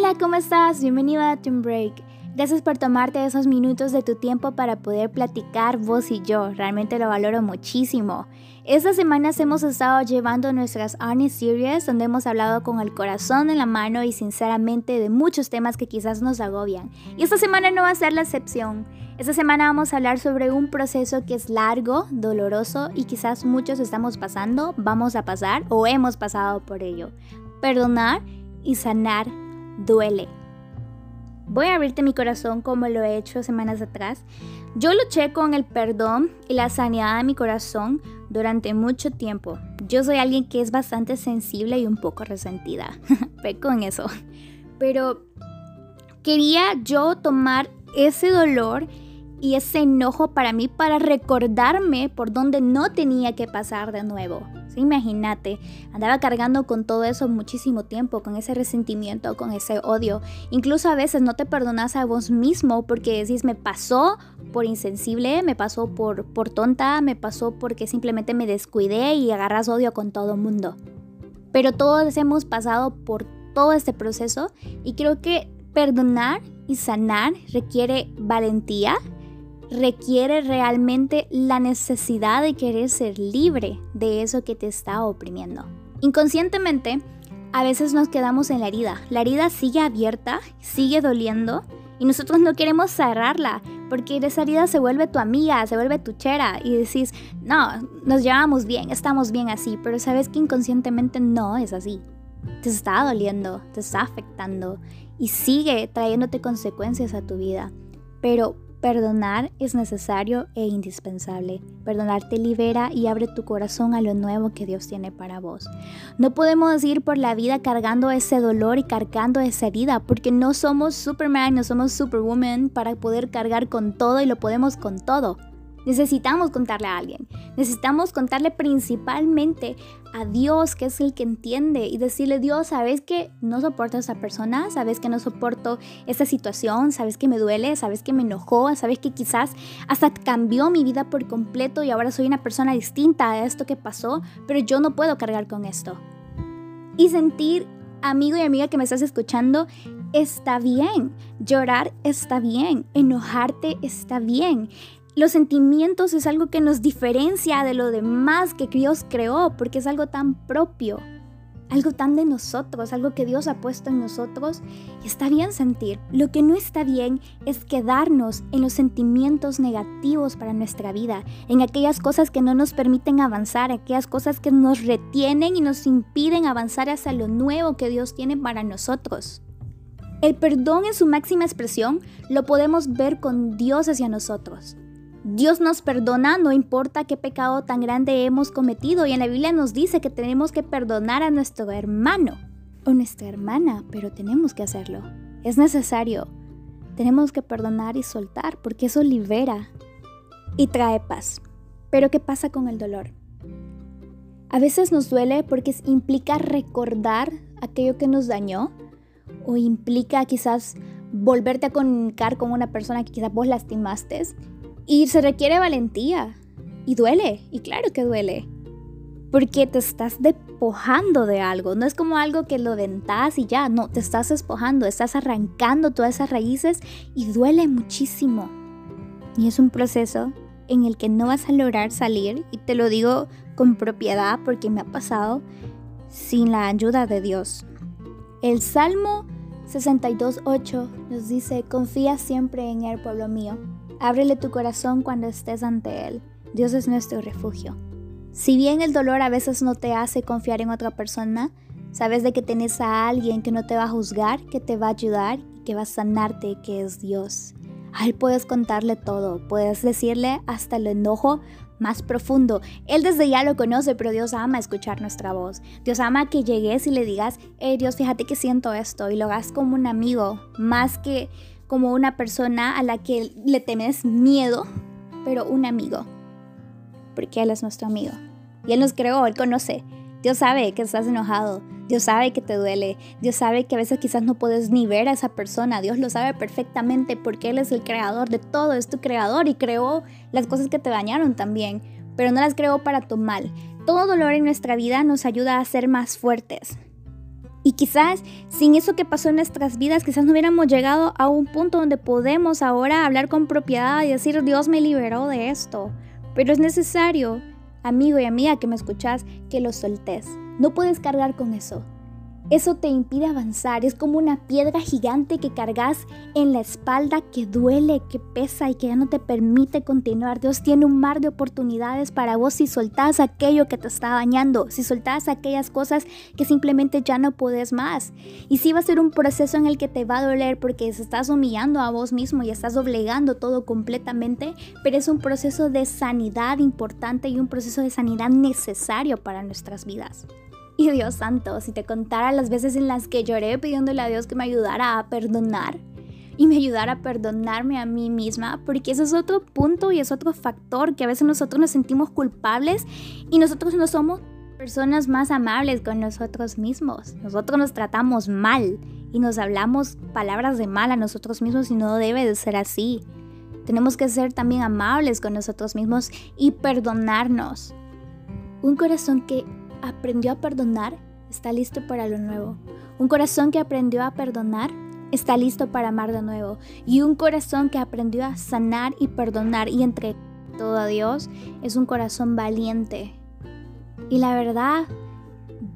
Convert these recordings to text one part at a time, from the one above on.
Hola, ¿cómo estás? Bienvenido a Team Break. Gracias por tomarte esos minutos de tu tiempo para poder platicar vos y yo. Realmente lo valoro muchísimo. Estas semanas hemos estado llevando nuestras Honest Series donde hemos hablado con el corazón en la mano y sinceramente de muchos temas que quizás nos agobian. Y esta semana no va a ser la excepción. Esta semana vamos a hablar sobre un proceso que es largo, doloroso y quizás muchos estamos pasando, vamos a pasar o hemos pasado por ello. Perdonar y sanar duele. Voy a abrirte mi corazón como lo he hecho semanas atrás. Yo luché con el perdón y la sanidad de mi corazón durante mucho tiempo. Yo soy alguien que es bastante sensible y un poco resentida. con eso. Pero quería yo tomar ese dolor y ese enojo para mí para recordarme por donde no tenía que pasar de nuevo. Imagínate, andaba cargando con todo eso muchísimo tiempo, con ese resentimiento, con ese odio. Incluso a veces no te perdonas a vos mismo porque decís, me pasó por insensible, me pasó por, por tonta, me pasó porque simplemente me descuidé y agarras odio con todo mundo. Pero todos hemos pasado por todo este proceso y creo que perdonar y sanar requiere valentía, requiere realmente la necesidad de querer ser libre de eso que te está oprimiendo. Inconscientemente, a veces nos quedamos en la herida. La herida sigue abierta, sigue doliendo y nosotros no queremos cerrarla porque esa herida se vuelve tu amiga, se vuelve tu chera y decís, no, nos llevamos bien, estamos bien así, pero sabes que inconscientemente no es así. Te está doliendo, te está afectando y sigue trayéndote consecuencias a tu vida. Pero Perdonar es necesario e indispensable. Perdonar te libera y abre tu corazón a lo nuevo que Dios tiene para vos. No podemos ir por la vida cargando ese dolor y cargando esa herida porque no somos Superman, no somos Superwoman para poder cargar con todo y lo podemos con todo. Necesitamos contarle a alguien. Necesitamos contarle principalmente a Dios, que es el que entiende, y decirle, Dios, ¿sabes que no soporto a esa persona? ¿Sabes que no soporto esta situación? ¿Sabes que me duele? ¿Sabes que me enojó? ¿Sabes que quizás hasta cambió mi vida por completo y ahora soy una persona distinta a esto que pasó? Pero yo no puedo cargar con esto. Y sentir, amigo y amiga que me estás escuchando, está bien. Llorar está bien. Enojarte está bien. Los sentimientos es algo que nos diferencia de lo demás que Dios creó, porque es algo tan propio, algo tan de nosotros, algo que Dios ha puesto en nosotros. Y está bien sentir. Lo que no está bien es quedarnos en los sentimientos negativos para nuestra vida, en aquellas cosas que no nos permiten avanzar, aquellas cosas que nos retienen y nos impiden avanzar hacia lo nuevo que Dios tiene para nosotros. El perdón en su máxima expresión lo podemos ver con Dios hacia nosotros. Dios nos perdona, no importa qué pecado tan grande hemos cometido. Y en la Biblia nos dice que tenemos que perdonar a nuestro hermano o nuestra hermana, pero tenemos que hacerlo. Es necesario. Tenemos que perdonar y soltar porque eso libera y trae paz. Pero ¿qué pasa con el dolor? A veces nos duele porque implica recordar aquello que nos dañó o implica quizás volverte a comunicar con una persona que quizás vos lastimaste y se requiere valentía. Y duele, y claro que duele. Porque te estás despojando de algo. No es como algo que lo ventas y ya. No, te estás despojando, estás arrancando todas esas raíces y duele muchísimo. Y es un proceso en el que no vas a lograr salir. Y te lo digo con propiedad porque me ha pasado sin la ayuda de Dios. El Salmo 62.8 nos dice, confía siempre en el pueblo mío Ábrele tu corazón cuando estés ante Él. Dios es nuestro refugio. Si bien el dolor a veces no te hace confiar en otra persona, sabes de que tienes a alguien que no te va a juzgar, que te va a ayudar y que va a sanarte, que es Dios. A Él puedes contarle todo, puedes decirle hasta el enojo más profundo. Él desde ya lo conoce, pero Dios ama escuchar nuestra voz. Dios ama que llegues y le digas, hey Dios, fíjate que siento esto y lo hagas como un amigo, más que como una persona a la que le temes miedo, pero un amigo. Porque Él es nuestro amigo. Y Él nos creó, Él conoce. Dios sabe que estás enojado. Dios sabe que te duele. Dios sabe que a veces quizás no puedes ni ver a esa persona. Dios lo sabe perfectamente porque Él es el creador de todo. Es tu creador y creó las cosas que te dañaron también. Pero no las creó para tu mal. Todo dolor en nuestra vida nos ayuda a ser más fuertes. Y quizás sin eso que pasó en nuestras vidas, quizás no hubiéramos llegado a un punto donde podemos ahora hablar con propiedad y decir, Dios me liberó de esto. Pero es necesario, amigo y amiga que me escuchas, que lo soltes. No puedes cargar con eso. Eso te impide avanzar, es como una piedra gigante que cargas en la espalda que duele, que pesa y que ya no te permite continuar. Dios tiene un mar de oportunidades para vos si soltás aquello que te está dañando, si soltás aquellas cosas que simplemente ya no puedes más. Y sí va a ser un proceso en el que te va a doler porque estás humillando a vos mismo y estás doblegando todo completamente, pero es un proceso de sanidad importante y un proceso de sanidad necesario para nuestras vidas. Y Dios santo, si te contara las veces en las que lloré pidiéndole a Dios que me ayudara a perdonar y me ayudara a perdonarme a mí misma, porque ese es otro punto y es otro factor que a veces nosotros nos sentimos culpables y nosotros no somos personas más amables con nosotros mismos. Nosotros nos tratamos mal y nos hablamos palabras de mal a nosotros mismos y no debe de ser así. Tenemos que ser también amables con nosotros mismos y perdonarnos. Un corazón que aprendió a perdonar está listo para lo nuevo. Un corazón que aprendió a perdonar está listo para amar de nuevo. Y un corazón que aprendió a sanar y perdonar y entre todo a Dios es un corazón valiente. Y la verdad,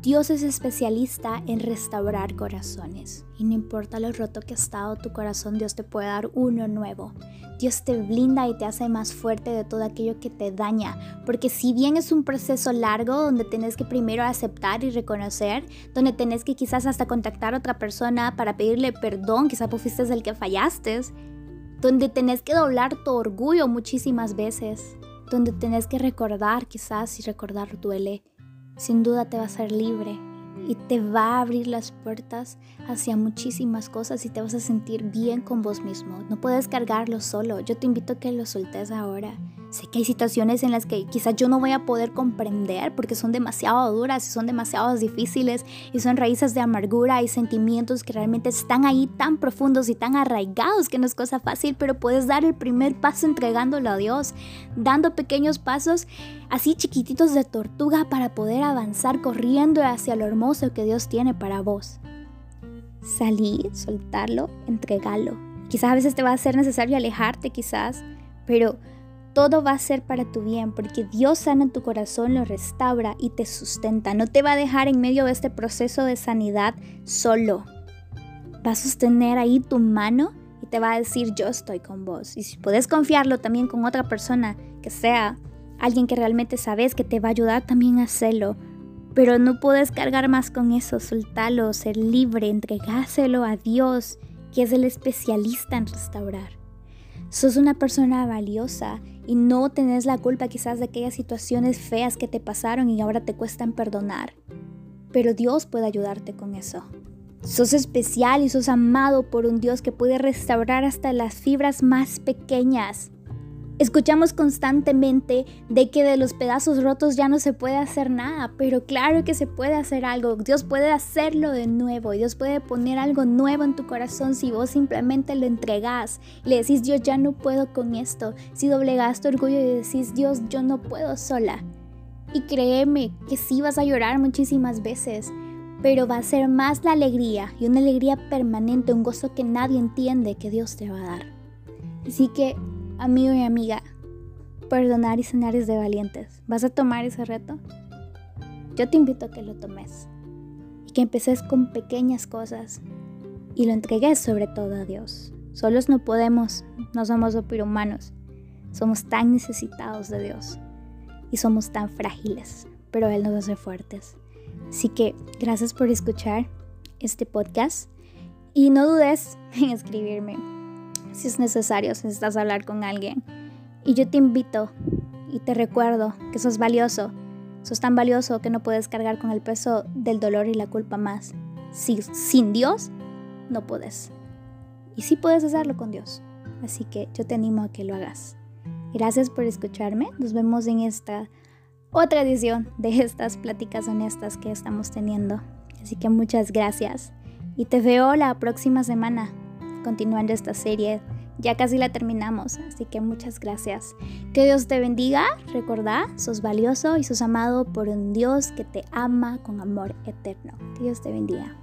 Dios es especialista en restaurar corazones. Y no importa lo roto que ha estado tu corazón, Dios te puede dar uno nuevo. Dios te blinda y te hace más fuerte de todo aquello que te daña. Porque si bien es un proceso largo donde tenés que primero aceptar y reconocer, donde tenés que quizás hasta contactar a otra persona para pedirle perdón, quizás fuiste el que fallaste, donde tenés que doblar tu orgullo muchísimas veces, donde tenés que recordar quizás y recordar duele, sin duda te va a ser libre y te va a abrir las puertas hacia muchísimas cosas y te vas a sentir bien con vos mismo. No puedes cargarlo solo. Yo te invito a que lo soltes ahora. Sé que hay situaciones en las que quizás yo no voy a poder comprender porque son demasiado duras y son demasiado difíciles y son raíces de amargura y sentimientos que realmente están ahí tan profundos y tan arraigados que no es cosa fácil, pero puedes dar el primer paso entregándolo a Dios, dando pequeños pasos así chiquititos de tortuga para poder avanzar corriendo hacia lo hermoso que Dios tiene para vos. Salir, soltarlo, entregarlo. Quizás a veces te va a ser necesario alejarte, quizás, pero todo va a ser para tu bien, porque Dios sana tu corazón, lo restaura y te sustenta. No te va a dejar en medio de este proceso de sanidad solo. Va a sostener ahí tu mano y te va a decir, yo estoy con vos. Y si puedes confiarlo también con otra persona, que sea alguien que realmente sabes que te va a ayudar también a hacerlo. Pero no puedes cargar más con eso, soltarlo, ser libre, entregáselo a Dios, que es el especialista en restaurar. Sos una persona valiosa y no tenés la culpa quizás de aquellas situaciones feas que te pasaron y ahora te cuestan perdonar. Pero Dios puede ayudarte con eso. Sos especial y sos amado por un Dios que puede restaurar hasta las fibras más pequeñas. Escuchamos constantemente de que de los pedazos rotos ya no se puede hacer nada, pero claro que se puede hacer algo. Dios puede hacerlo de nuevo. Dios puede poner algo nuevo en tu corazón si vos simplemente lo entregás y le decís, Dios, ya no puedo con esto. Si doblegas tu orgullo y decís, Dios, yo no puedo sola. Y créeme que sí vas a llorar muchísimas veces, pero va a ser más la alegría y una alegría permanente, un gozo que nadie entiende que Dios te va a dar. Así que amigo y amiga, perdonar y sanar es de valientes. ¿Vas a tomar ese reto? Yo te invito a que lo tomes y que empeces con pequeñas cosas y lo entregues sobre todo a Dios. Solos no podemos, no somos humanos. Somos tan necesitados de Dios y somos tan frágiles, pero Él nos hace fuertes. Así que gracias por escuchar este podcast y no dudes en escribirme si es necesario, si necesitas hablar con alguien. Y yo te invito y te recuerdo que sos valioso. Sos tan valioso que no puedes cargar con el peso del dolor y la culpa más. Si, sin Dios, no puedes. Y sí puedes hacerlo con Dios. Así que yo te animo a que lo hagas. Gracias por escucharme. Nos vemos en esta otra edición de estas pláticas honestas que estamos teniendo. Así que muchas gracias. Y te veo la próxima semana continuando esta serie. Ya casi la terminamos, así que muchas gracias. Que Dios te bendiga, recordá, sos valioso y sos amado por un Dios que te ama con amor eterno. Que Dios te bendiga.